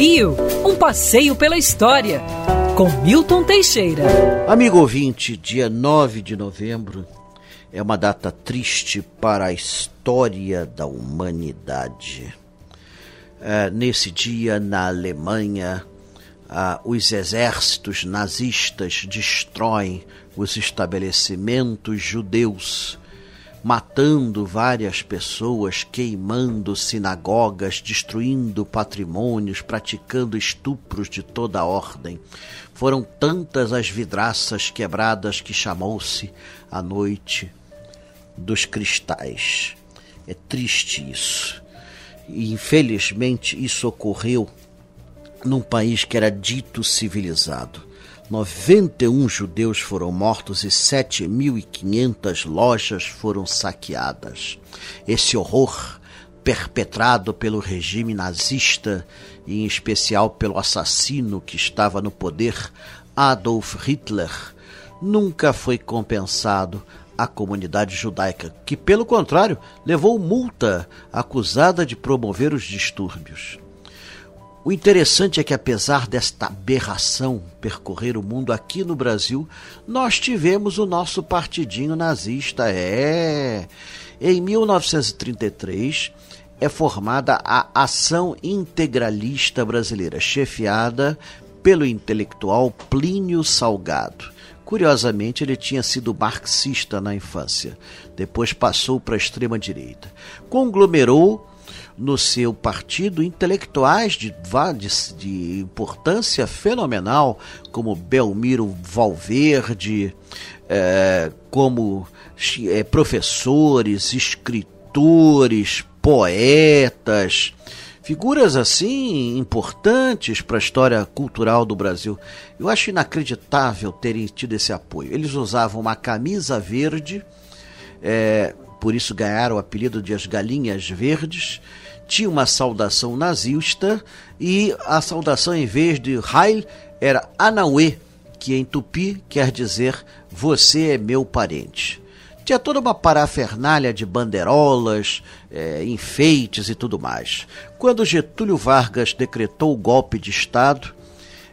Rio, um passeio pela história, com Milton Teixeira. Amigo ouvinte, dia 9 de novembro é uma data triste para a história da humanidade. É, nesse dia, na Alemanha, ah, os exércitos nazistas destroem os estabelecimentos judeus matando várias pessoas, queimando sinagogas, destruindo patrimônios, praticando estupros de toda ordem. Foram tantas as vidraças quebradas que chamou-se a noite dos cristais. É triste isso. E infelizmente isso ocorreu num país que era dito civilizado. 91 judeus foram mortos e 7.500 lojas foram saqueadas. Esse horror, perpetrado pelo regime nazista e em especial pelo assassino que estava no poder, Adolf Hitler, nunca foi compensado à comunidade judaica, que, pelo contrário, levou multa acusada de promover os distúrbios. O interessante é que, apesar desta aberração percorrer o mundo aqui no Brasil, nós tivemos o nosso partidinho nazista. É. Em 1933 é formada a Ação Integralista Brasileira, chefiada pelo intelectual Plínio Salgado. Curiosamente, ele tinha sido marxista na infância, depois passou para a extrema-direita. Conglomerou no seu partido intelectuais de, de, de importância fenomenal, como Belmiro Valverde, é, como é, professores, escritores, poetas, figuras assim importantes para a história cultural do Brasil. Eu acho inacreditável terem tido esse apoio. Eles usavam uma camisa verde, é, por isso ganharam o apelido de as Galinhas Verdes tinha uma saudação nazista e a saudação, em vez de Heil, era Anauê, que em tupi quer dizer você é meu parente. Tinha toda uma parafernália de banderolas, é, enfeites e tudo mais. Quando Getúlio Vargas decretou o golpe de Estado,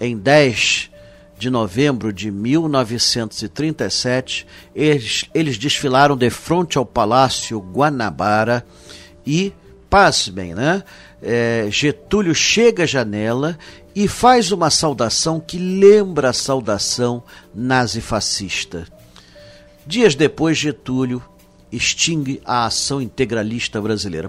em 10 de novembro de 1937, eles, eles desfilaram de frente ao Palácio Guanabara e pasmem, né? É, Getúlio chega à janela e faz uma saudação que lembra a saudação nazifascista. Dias depois, Getúlio extingue a ação integralista brasileira.